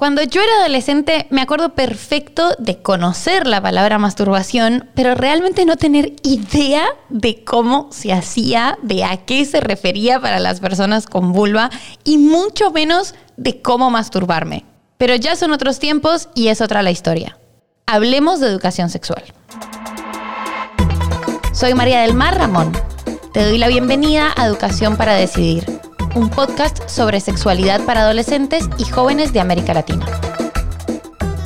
Cuando yo era adolescente me acuerdo perfecto de conocer la palabra masturbación, pero realmente no tener idea de cómo se hacía, de a qué se refería para las personas con vulva y mucho menos de cómo masturbarme. Pero ya son otros tiempos y es otra la historia. Hablemos de educación sexual. Soy María del Mar Ramón. Te doy la bienvenida a Educación para Decidir un podcast sobre sexualidad para adolescentes y jóvenes de América Latina.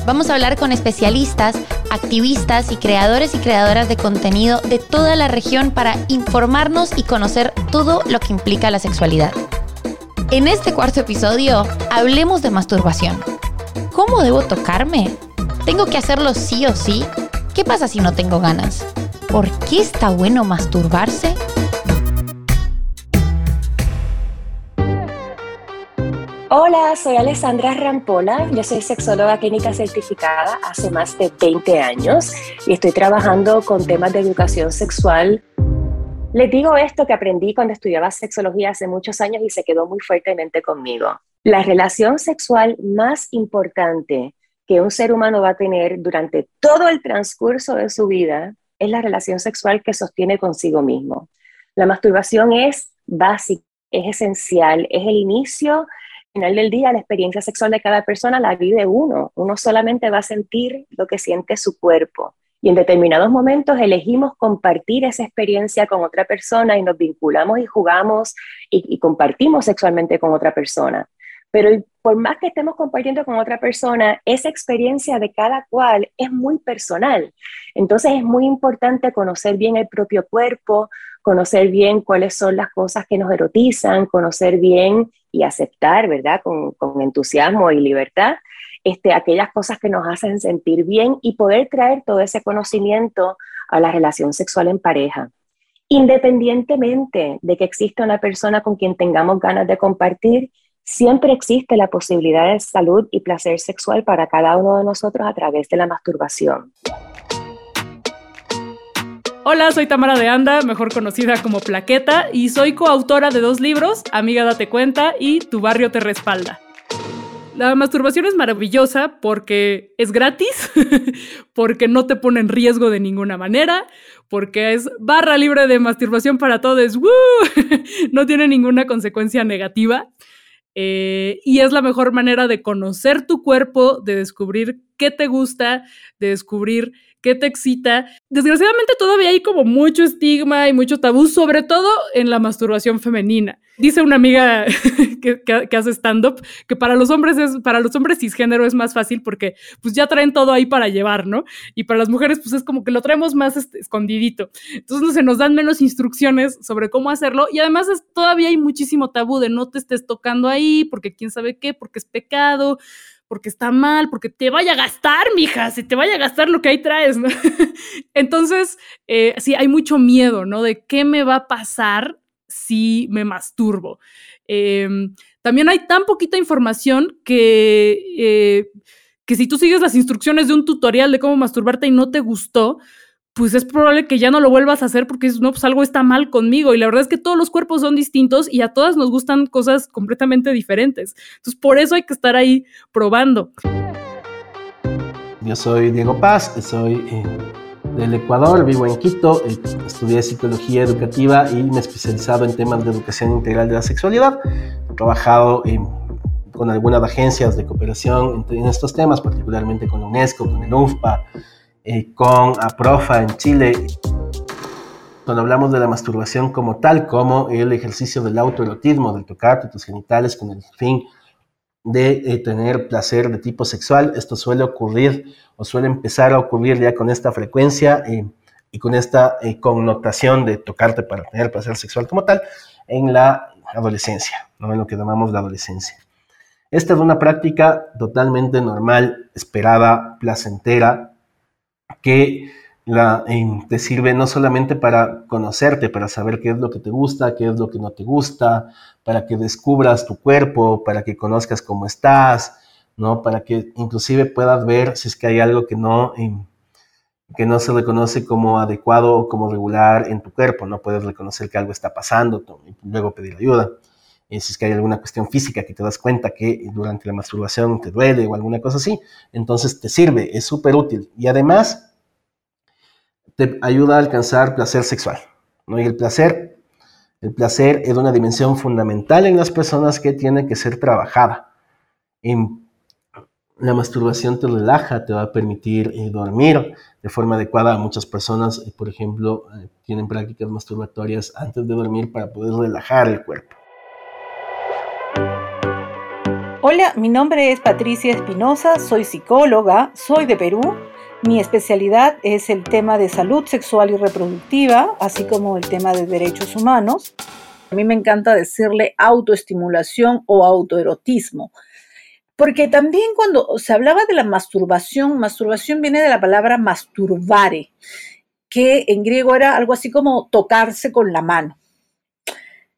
Vamos a hablar con especialistas, activistas y creadores y creadoras de contenido de toda la región para informarnos y conocer todo lo que implica la sexualidad. En este cuarto episodio, hablemos de masturbación. ¿Cómo debo tocarme? ¿Tengo que hacerlo sí o sí? ¿Qué pasa si no tengo ganas? ¿Por qué está bueno masturbarse? Hola, soy Alessandra Rampola, yo soy sexóloga clínica certificada hace más de 20 años y estoy trabajando con temas de educación sexual. Les digo esto que aprendí cuando estudiaba sexología hace muchos años y se quedó muy fuertemente conmigo. La relación sexual más importante que un ser humano va a tener durante todo el transcurso de su vida es la relación sexual que sostiene consigo mismo. La masturbación es básica, es esencial, es el inicio final del día, la experiencia sexual de cada persona la vive uno. Uno solamente va a sentir lo que siente su cuerpo. Y en determinados momentos elegimos compartir esa experiencia con otra persona y nos vinculamos y jugamos y, y compartimos sexualmente con otra persona. Pero por más que estemos compartiendo con otra persona, esa experiencia de cada cual es muy personal. Entonces es muy importante conocer bien el propio cuerpo, conocer bien cuáles son las cosas que nos erotizan, conocer bien y aceptar, ¿verdad? Con, entusiasmo y libertad, este, aquellas cosas que nos hacen sentir bien y poder traer todo ese conocimiento a la relación sexual en pareja. Independientemente de que exista una persona con quien tengamos ganas de compartir, siempre existe la posibilidad de salud y placer sexual para cada uno de nosotros a través de la masturbación. Hola, soy Tamara de Anda, mejor conocida como Plaqueta, y soy coautora de dos libros, Amiga Date Cuenta y Tu Barrio Te Respalda. La masturbación es maravillosa porque es gratis, porque no te pone en riesgo de ninguna manera, porque es barra libre de masturbación para todos, no tiene ninguna consecuencia negativa. Eh, y es la mejor manera de conocer tu cuerpo, de descubrir qué te gusta, de descubrir qué te excita. Desgraciadamente todavía hay como mucho estigma y mucho tabú, sobre todo en la masturbación femenina. Dice una amiga que, hace stand-up que para los hombres es, para los hombres cisgénero es más fácil porque pues ya traen todo ahí para llevar, ¿no? Y para las mujeres pues es como que lo traemos más este, escondidito. Entonces no se nos dan menos instrucciones sobre cómo hacerlo y además es, todavía hay muchísimo tabú de no te estés tocando ahí porque quién sabe qué, porque es pecado porque está mal, porque te vaya a gastar, mija, si te vaya a gastar lo que ahí traes. Entonces, eh, sí, hay mucho miedo, ¿no? De qué me va a pasar si me masturbo. Em, también hay tan poquita información que, eh, que si tú sigues las instrucciones de un tutorial de cómo masturbarte y no te gustó, pues es probable que ya no lo vuelvas a hacer porque no, pues algo está mal conmigo. Y la verdad es que todos los cuerpos son distintos y a todas nos gustan cosas completamente diferentes. Entonces, por eso hay que estar ahí probando. Yo soy Diego Paz, soy eh, del Ecuador, vivo en Quito, eh, estudié psicología educativa y me he especializado en temas de educación integral de la sexualidad. He trabajado con algunas agencias de cooperación en, estos temas, particularmente con UNESCO, con el UFPA, eh, con APROFA en Chile, cuando hablamos de la masturbación como tal, como el ejercicio del autoerotismo, del tocar tus genitales con el fin de eh, tener placer de tipo sexual, esto suele ocurrir o suele empezar a ocurrir ya con esta frecuencia eh, y con esta connotación de tocarte para tener placer sexual como tal en la adolescencia, ¿no? en lo que llamamos la adolescencia. Esta es una práctica totalmente normal, esperada, placentera, que la, te sirve no solamente para conocerte, para saber qué es lo que te gusta, qué es lo que no te gusta, para que descubras tu cuerpo, para que conozcas cómo estás, ¿no? Para que inclusive puedas ver si es que hay algo que no, que no se reconoce como adecuado o como regular en tu cuerpo, no puedes reconocer que algo está pasando y luego pedir ayuda. Si es que hay alguna cuestión física que te das cuenta que durante la masturbación te duele o alguna cosa así, entonces te sirve, es súper útil. Y además te ayuda a alcanzar placer sexual. ¿no? Y el placer, el placer es una dimensión fundamental en las personas que tiene que ser trabajada. En la masturbación te relaja, te va a permitir eh, dormir de forma adecuada. Muchas personas, eh, por ejemplo, eh, tienen prácticas masturbatorias antes de dormir para poder relajar el cuerpo. Hola, mi nombre es Patricia Espinosa, soy psicóloga, soy de Perú. Mi especialidad es el tema de salud sexual y reproductiva, así como el tema de derechos humanos. A mí me encanta decirle autoestimulación o autoerotismo, porque también cuando se hablaba de la masturbación, masturbación viene de la palabra masturbare, que en griego era algo así como tocarse con la mano.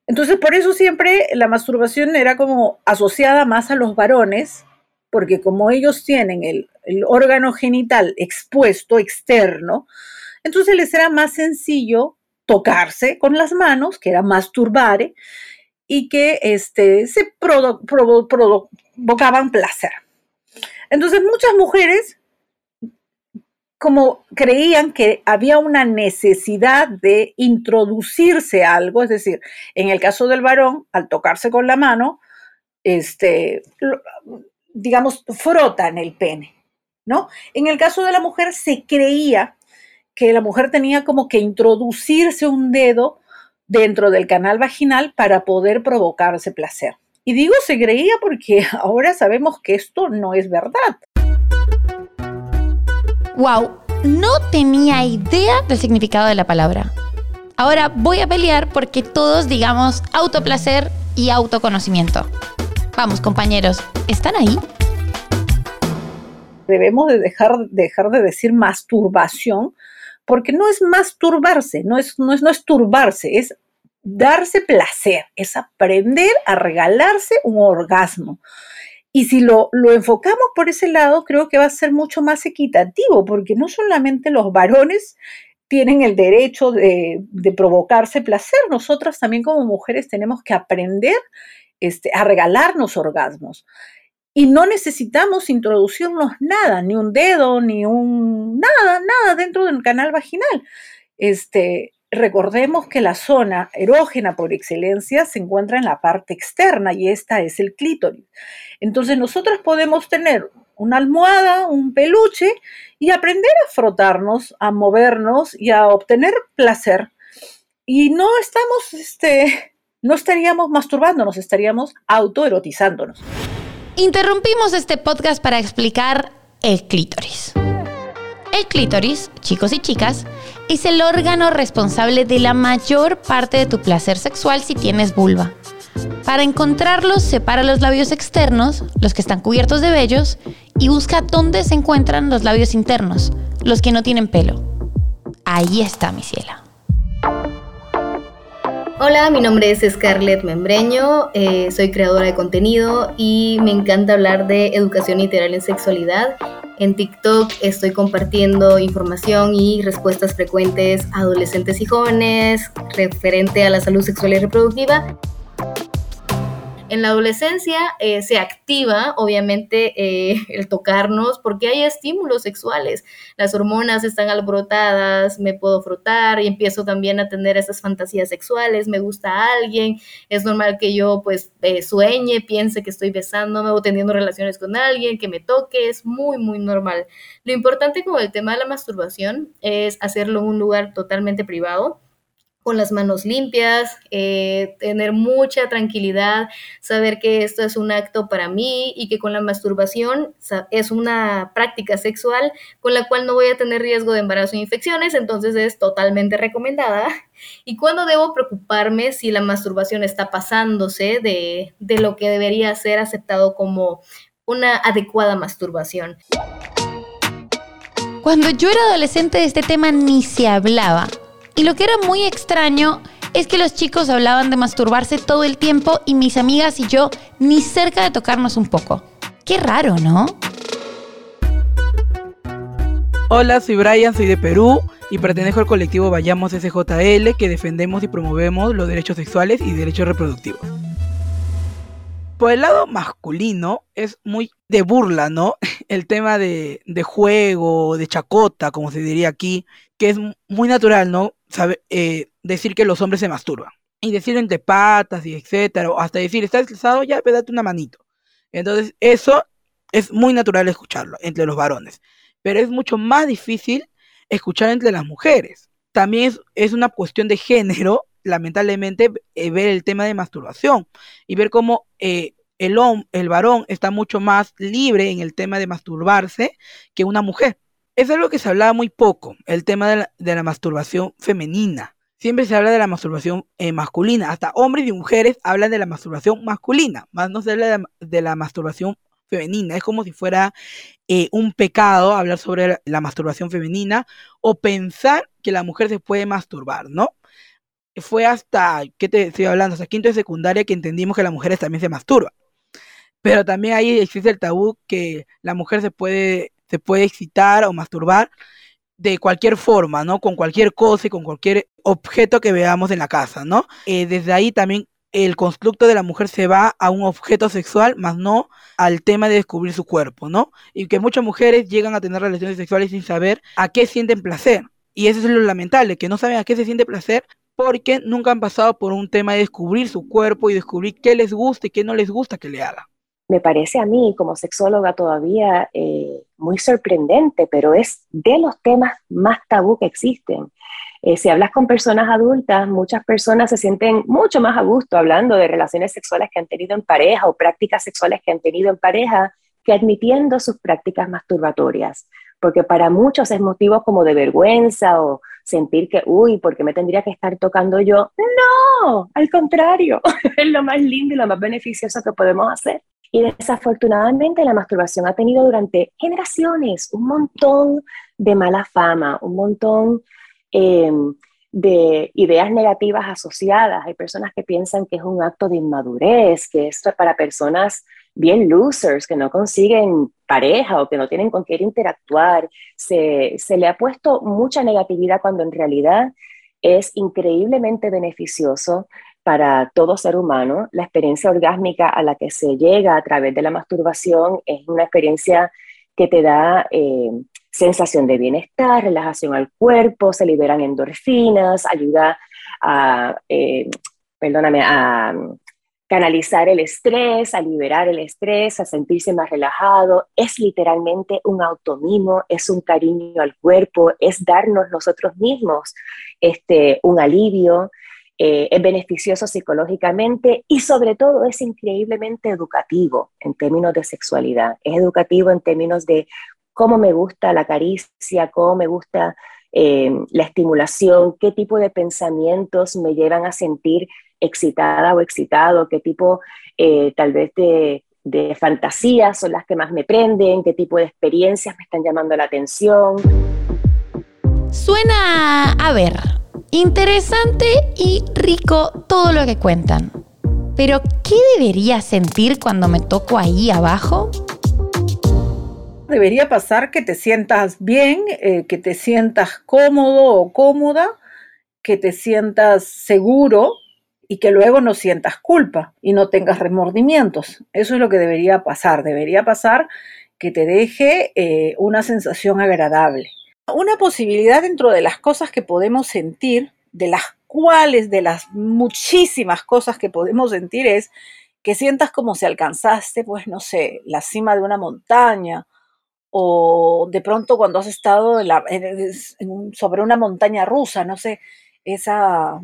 Entonces, por eso siempre la masturbación era como asociada más a los varones, porque como ellos tienen el, órgano genital expuesto, externo, entonces les era más sencillo tocarse con las manos, que era masturbare, y que este, se provocaban placer. Entonces muchas mujeres como creían que había una necesidad de introducirse algo, es decir, en el caso del varón, al tocarse con la mano, este, digamos, frotan el pene, ¿no? En el caso de la mujer se creía que la mujer tenía como que introducirse un dedo dentro del canal vaginal para poder provocarse placer. Y digo se creía porque ahora sabemos que esto no es verdad. Wow, no tenía idea del significado de la palabra. Ahora voy a pelear porque todos digamos autoplacer y autoconocimiento. Vamos, compañeros, ¿están ahí? Debemos de dejar, dejar de decir masturbación porque no es masturbarse, no es, no, es, no es turbarse, es darse placer, es aprender a regalarse un orgasmo. Y si lo, enfocamos por ese lado, creo que va a ser mucho más equitativo, porque no solamente los varones tienen el derecho de, provocarse placer, nosotras también como mujeres tenemos que aprender este, a regalarnos orgasmos. Y no necesitamos introducirnos nada, ni un dedo, ni un nada, nada dentro del canal vaginal. Este, recordemos que la zona erógena por excelencia se encuentra en la parte externa y esta es el clítoris. Entonces nosotros podemos tener una almohada, un peluche y aprender a frotarnos, a movernos y a obtener placer. Y no estamos, este, no estaríamos masturbándonos, estaríamos autoerotizándonos. Interrumpimos este podcast para explicar el clítoris. El clítoris, chicos y chicas, es el órgano responsable de la mayor parte de tu placer sexual si tienes vulva. Para encontrarlos, separa los labios externos, los que están cubiertos de vellos, y busca dónde se encuentran los labios internos, los que no tienen pelo. Ahí está mi ciela. Hola, mi nombre es Scarlett Membreño, eh, soy creadora de contenido y me encanta hablar de educación integral en sexualidad. En TikTok estoy compartiendo información y respuestas frecuentes a adolescentes y jóvenes referente a la salud sexual y reproductiva en la adolescencia eh, se activa, obviamente, eh, el tocarnos porque hay estímulos sexuales. Las hormonas están alborotadas, me puedo frotar y empiezo también a tener esas fantasías sexuales, me gusta a alguien, es normal que yo pues eh, sueñe, piense que estoy besándome o teniendo relaciones con alguien, que me toque, es muy, muy normal. Lo importante con el tema de la masturbación es hacerlo en un lugar totalmente privado con las manos limpias, eh, tener mucha tranquilidad, saber que esto es un acto para mí y que con la masturbación es una práctica sexual con la cual no voy a tener riesgo de embarazo e infecciones, entonces es totalmente recomendada. ¿Y cuándo debo preocuparme si la masturbación está pasándose de, de lo que debería ser aceptado como una adecuada masturbación? Cuando yo era adolescente de este tema ni se hablaba. Y lo que era muy extraño es que los chicos hablaban de masturbarse todo el tiempo y mis amigas y yo ni cerca de tocarnos un poco. Qué raro, ¿no? Hola, soy Brian, soy de Perú y pertenezco al colectivo Vayamos SJL que defendemos y promovemos los derechos sexuales y derechos reproductivos. por el lado masculino es muy de burla, ¿no? El tema de, de juego, de chacota, como se diría aquí, que es muy natural, ¿no? Sabe, eh, decir que los hombres se masturban. Y decir entre patas y etcétera, o hasta decir, estás estresado, ya, pedate una manito. Entonces, eso es muy natural escucharlo entre los varones. Pero es mucho más difícil escuchar entre las mujeres. También es, una cuestión de género, lamentablemente, eh, ver el tema de masturbación y ver cómo eh, el, el varón está mucho más libre en el tema de masturbarse que una mujer. Es algo que se hablaba muy poco, el tema de la, masturbación femenina. Siempre se habla de la masturbación eh, masculina. Hasta hombres y mujeres hablan de la masturbación masculina, más no se habla de, la masturbación femenina. Es como si fuera eh, un pecado hablar sobre la, masturbación femenina o pensar que la mujer se puede masturbar, ¿no? Fue hasta, ¿qué te estoy hablando? Hasta quinto de secundaria que entendimos que las mujeres también se masturban. Pero también ahí existe el tabú que la mujer se puede, se puede excitar o masturbar de cualquier forma, ¿no? Con cualquier cosa y con cualquier objeto que veamos en la casa, ¿no? Eh, desde ahí también el constructo de la mujer se va a un objeto sexual, más no al tema de descubrir su cuerpo, ¿no? Y que muchas mujeres llegan a tener relaciones sexuales sin saber a qué sienten placer. Y eso es lo lamentable, que no saben a qué se siente placer porque nunca han pasado por un tema de descubrir su cuerpo y descubrir qué les gusta y qué no les gusta que le haga me parece a mí como sexóloga todavía eh, muy sorprendente, pero es de los temas más tabú que existen. Eh, si hablas con personas adultas, muchas personas se sienten mucho más a gusto hablando de relaciones sexuales que han tenido en pareja o prácticas sexuales que han tenido en pareja que admitiendo sus prácticas masturbatorias, porque para muchos es motivo como de vergüenza o sentir que, uy, ¿por qué me tendría que estar tocando yo? No, al contrario, es lo más lindo y lo más beneficioso que podemos hacer. Y desafortunadamente la masturbación ha tenido durante generaciones un montón de mala fama, un montón em, de ideas negativas asociadas. Hay personas que piensan que es un acto de inmadurez, que esto es para personas bien losers, que no consiguen pareja o que no tienen con quién interactuar. Se, se le ha puesto mucha negatividad cuando en realidad es increíblemente beneficioso para todo ser humano. La experiencia orgásmica a la que se llega a través de la masturbación es una experiencia que te da eh, sensación de bienestar, relajación al cuerpo, se liberan endorfinas, ayuda a, eh, perdóname, a canalizar el estrés, a liberar el estrés, a sentirse más relajado. Es literalmente un automimo, es un cariño al cuerpo, es darnos nosotros mismos este, un alivio. Eh, es beneficioso psicológicamente y sobre todo es increíblemente educativo en términos de sexualidad. Es educativo en términos de cómo me gusta la caricia, cómo me gusta eh, la estimulación, qué tipo de pensamientos me llevan a sentir excitada o excitado, qué tipo eh, tal vez de, de fantasías son las que más me prenden, qué tipo de experiencias me están llamando la atención. Suena, a ver, Interesante y rico todo lo que cuentan. Pero, ¿qué debería sentir cuando me toco ahí abajo? Debería pasar que te sientas bien, eh, que te sientas cómodo o cómoda, que te sientas seguro y que luego no sientas culpa y no tengas remordimientos. Eso es lo que debería pasar. Debería pasar que te deje eh, una sensación agradable. Una posibilidad dentro de las cosas que podemos sentir, de las cuales, de las muchísimas cosas que podemos sentir, es que sientas como si alcanzaste, pues no sé, la cima de una montaña, o de pronto cuando has estado sobre una montaña rusa, no sé, esa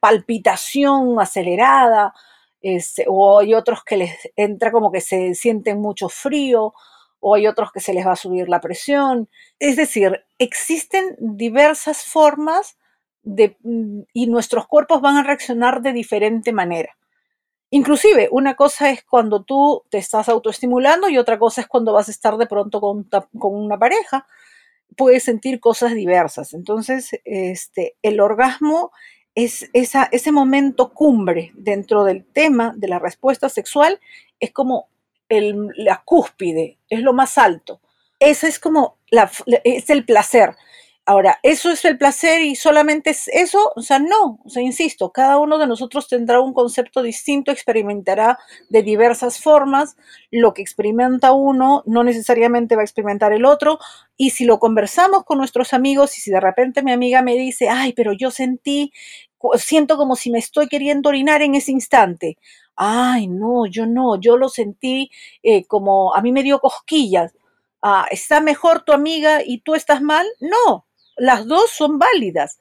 palpitación acelerada, este, o hay otros que les entra como que se sienten mucho frío, o hay otros que se les va a subir la presión. Es decir, existen diversas formas de, mm, y nuestros cuerpos van a reaccionar de diferente manera. Inclusive, una cosa es cuando tú te estás autoestimulando y otra cosa es cuando vas a estar de pronto con, con una pareja. Puedes sentir cosas diversas. Entonces, este, el orgasmo es esa, ese momento cumbre dentro del tema de la respuesta sexual, es como la cúspide, es lo más alto. Eso es como es el placer. Ahora, ¿eso es el placer y solamente es eso? O sea, no, o insisto, cada uno de nosotros tendrá un concepto distinto, experimentará de diversas formas, lo que experimenta uno no necesariamente va a experimentar el otro, y si lo conversamos con nuestros amigos y si de repente mi amiga me dice, ay, pero yo sentí, siento como si me estoy queriendo orinar en ese instante. Ay, no, yo no, yo lo sentí eh, como, a mí me dio cosquillas. Ah, ¿Está mejor tu amiga y tú estás mal? No, las dos son válidas,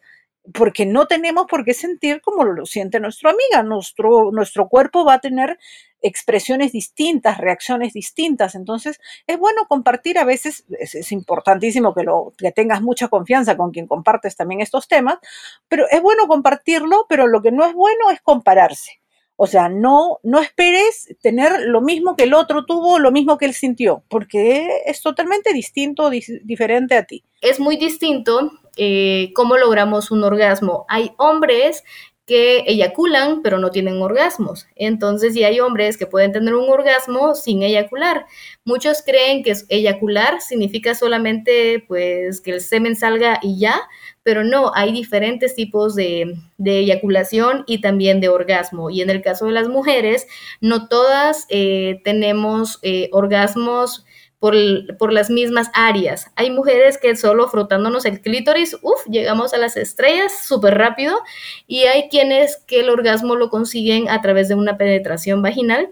porque no tenemos por qué sentir como lo siente nuestra amiga. Nuestro, nuestro cuerpo va a tener expresiones distintas, reacciones distintas. Entonces, es bueno compartir a veces, es, importantísimo que, lo, que tengas mucha confianza con quien compartes también estos temas, pero es bueno compartirlo, pero lo que no es bueno es compararse. O sea, no, no esperes tener lo mismo que el otro tuvo, lo mismo que él sintió, porque es totalmente distinto, diferente a ti. Es muy distinto eh, cómo logramos un orgasmo. Hay hombres que eyaculan pero no tienen orgasmos. Entonces, sí hay hombres que pueden tener un orgasmo sin eyacular. Muchos creen que eyacular significa solamente pues que el semen salga y ya, pero no, hay diferentes tipos de, eyaculación y también de orgasmo. Y en el caso de las mujeres, no todas eh, tenemos eh, orgasmos por, las mismas áreas. Hay mujeres que solo frotándonos el clítoris, uff, llegamos a las estrellas súper rápido. Y hay quienes que el orgasmo lo consiguen a través de una penetración vaginal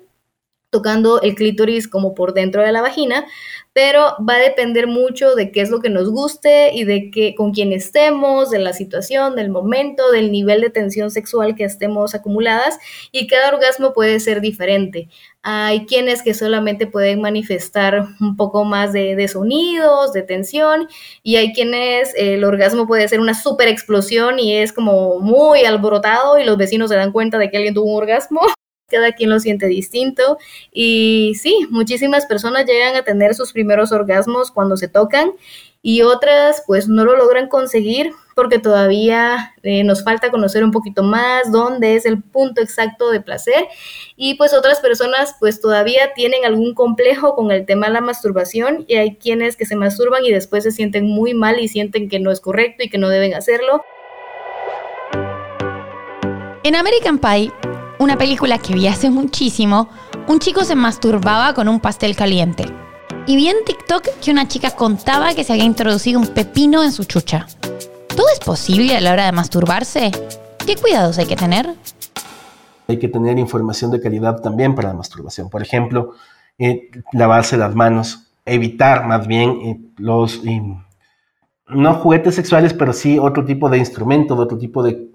tocando el clítoris como por dentro de la vagina, pero va a depender mucho de qué es lo que nos guste y de qué, con quién estemos, de la situación, del momento, del nivel de tensión sexual que estemos acumuladas y cada orgasmo puede ser diferente. Hay quienes que solamente pueden manifestar un poco más de, de sonidos, de tensión, y hay quienes el orgasmo puede ser una super explosión y es como muy alborotado y los vecinos se dan cuenta de que alguien tuvo un orgasmo. Cada quien lo siente distinto. Y sí, muchísimas personas llegan a tener sus primeros orgasmos cuando se tocan y otras pues no lo logran conseguir porque todavía eh, nos falta conocer un poquito más dónde es el punto exacto de placer y pues otras personas pues todavía tienen algún complejo con el tema de la masturbación y hay quienes que se masturban y después se sienten muy mal y sienten que no es correcto y que no deben hacerlo. En American Pie una película que vi hace muchísimo, un chico se masturbaba con un pastel caliente. Y vi en TikTok que una chica contaba que se había introducido un pepino en su chucha. ¿Todo es posible a la hora de masturbarse? ¿Qué cuidados hay que tener? Hay que tener información de calidad también para la masturbación. Por ejemplo, eh, lavarse las manos, evitar más bien eh, los eh, no juguetes sexuales, pero sí otro tipo de instrumento, otro tipo de,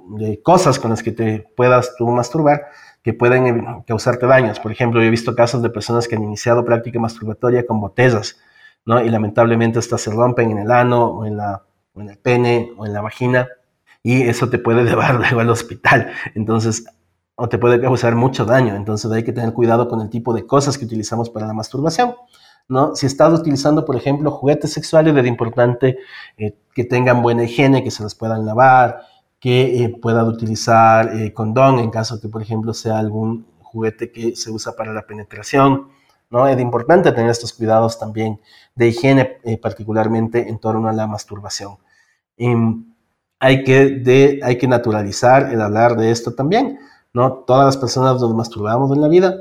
cosas con las que te puedas tú masturbar que pueden causarte daños. Por ejemplo, he visto casos de personas que han iniciado práctica masturbatoria con botellas, ¿no? Y lamentablemente estas se rompen en el ano o en, la, o en el pene o en la vagina y eso te puede llevar luego al hospital. Entonces, o te puede causar mucho daño. Entonces hay que tener cuidado con el tipo de cosas que utilizamos para la masturbación. ¿no? Si estás utilizando, por ejemplo, juguetes sexuales, es importante eh, que tengan buena higiene, que se los puedan lavar, que eh, puedan utilizar eh, condón en caso que, por ejemplo, sea algún juguete que se usa para la penetración. ¿no? Es importante tener estos cuidados también de higiene, particularmente en torno a la masturbación. Em, hay, que hay que naturalizar el hablar de esto también. ¿no? Todas las personas nos masturbamos en la vida,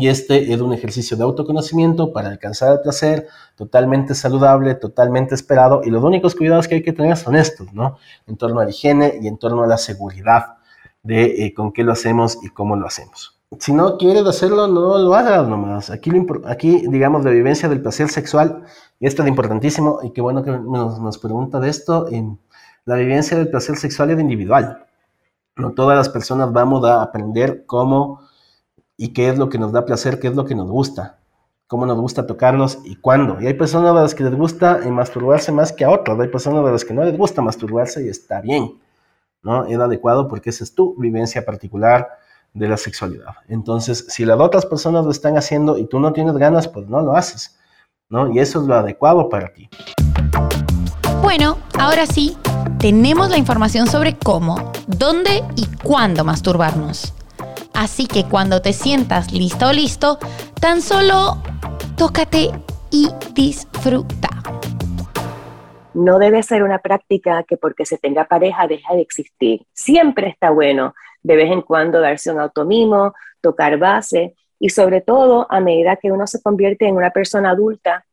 y este es un ejercicio de autoconocimiento para alcanzar el placer totalmente saludable, totalmente esperado. Y los únicos cuidados que hay que tener son estos, ¿no? En torno a la higiene y en torno a la seguridad de eh, con qué lo hacemos y cómo lo hacemos. Si no quieres hacerlo, no lo hagas nomás. Aquí, aquí digamos, la vivencia del placer sexual, y esto es importantísimo, y qué bueno que nos, nos pregunta de esto, en la vivencia del placer sexual es individual. No todas las personas vamos a aprender cómo y qué es lo que nos da placer, qué es lo que nos gusta, cómo nos gusta tocarnos y cuándo. Y hay personas a las que les gusta masturbarse más que a otras, hay personas a las que no les gusta masturbarse y está bien, ¿no? Es adecuado porque esa es tu vivencia particular de la sexualidad. Entonces, si las otras personas lo están haciendo y tú no tienes ganas, pues no lo haces, ¿no? Y eso es lo adecuado para ti. Bueno, ahora sí, tenemos la información sobre cómo, dónde y cuándo masturbarnos. Así que cuando te sientas lista o listo, tan solo tócate y disfruta. no debe ser una práctica que porque se tenga pareja deja de existir. Siempre está bueno de vez en cuando darse un automimo, tocar base y sobre todo a medida que uno se convierte en una persona adulta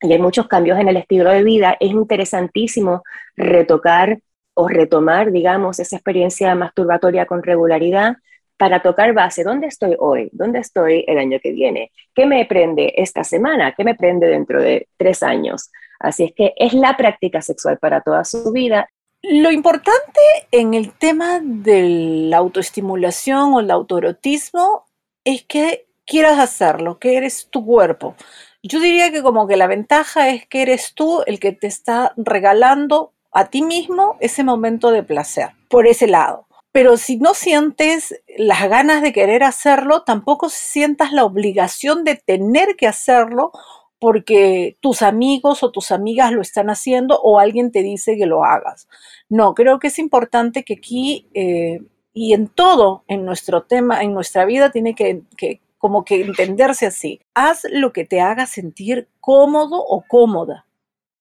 y hay muchos cambios en el estilo de vida, es interesantísimo retocar o retomar, digamos, esa experiencia masturbatoria con regularidad para tocar base. ¿Dónde estoy hoy? ¿Dónde estoy el año que viene? ¿Qué me prende esta semana? ¿Qué me prende dentro de tres años? Así es que es la práctica sexual para toda su vida. Lo importante en el tema de la autoestimulación o el autoerotismo es que quieras hacerlo, que eres tu cuerpo. Yo diría que como que la ventaja es que eres tú el que te está regalando a ti mismo ese momento de placer, por ese lado. Pero si no sientes las ganas de querer hacerlo, tampoco sientas la obligación de tener que hacerlo porque tus amigos o tus amigas lo están haciendo o alguien te dice que lo hagas. No, creo que es importante que aquí eh, y en todo, en nuestro tema, en nuestra vida, tiene que, que como que entenderse así. Haz lo que te haga sentir cómodo o cómoda,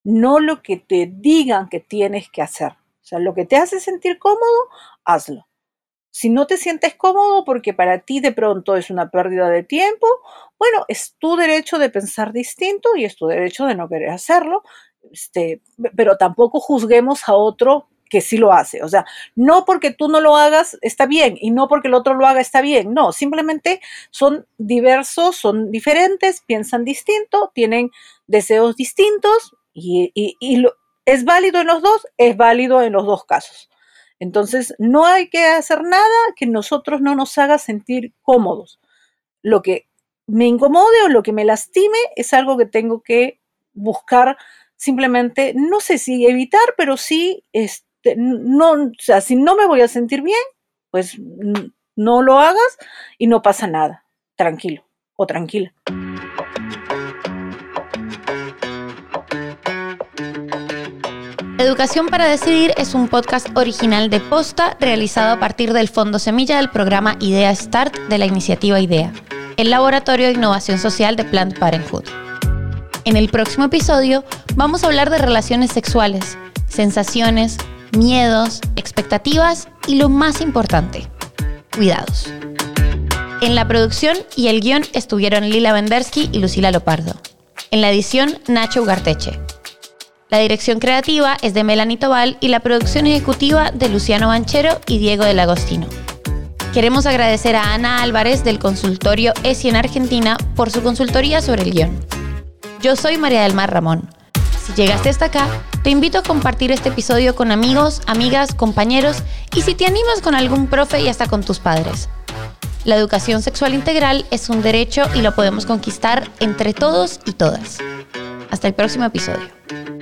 no lo que te digan que tienes que hacer. Sea, lo que te hace sentir cómodo, hazlo. Si no te sientes cómodo porque para ti de pronto es una pérdida de tiempo, bueno, es tu derecho de pensar distinto y es tu derecho de no querer hacerlo, este, pero tampoco juzguemos a otro que sí lo hace. O sea, no porque tú no lo hagas está bien y no porque el otro lo haga está bien. No, simplemente son diversos, son diferentes, piensan distinto, tienen deseos distintos y, es válido en los dos, es válido en los dos casos. Entonces, no hay que hacer nada que nosotros no nos haga sentir cómodos. Lo que me incomode o lo que me lastime es algo que tengo que buscar simplemente, no sé si evitar, pero sí este, no, o sea, si no me voy a sentir bien, pues no lo hagas y no pasa nada. Tranquilo o tranquila. Educación para Decidir es un podcast original de Posta realizado a partir del Fondo Semilla del programa Idea Start de la iniciativa IDEA, el Laboratorio de Innovación Social de Planned Parenthood. En el próximo episodio vamos a hablar de relaciones sexuales, sensaciones, miedos, expectativas y lo más importante, cuidados. En la producción y el guion estuvieron Lila Vendersky y Lucila Lopardo. En la edición, Nacho Ugarteche. La dirección creativa es de Melanie Tobal y la producción ejecutiva de Luciano Banchero y Diego del Agostino. Queremos agradecer a Ana Álvarez del consultorio ESI en Argentina por su consultoría sobre el guion. Yo soy María del Mar Ramón. Si llegaste hasta acá, te invito a compartir este episodio con amigos, amigas, compañeros y si te animas con algún profe y hasta con tus padres. La educación sexual integral es un derecho y lo podemos conquistar entre todos y todas. Hasta el próximo episodio.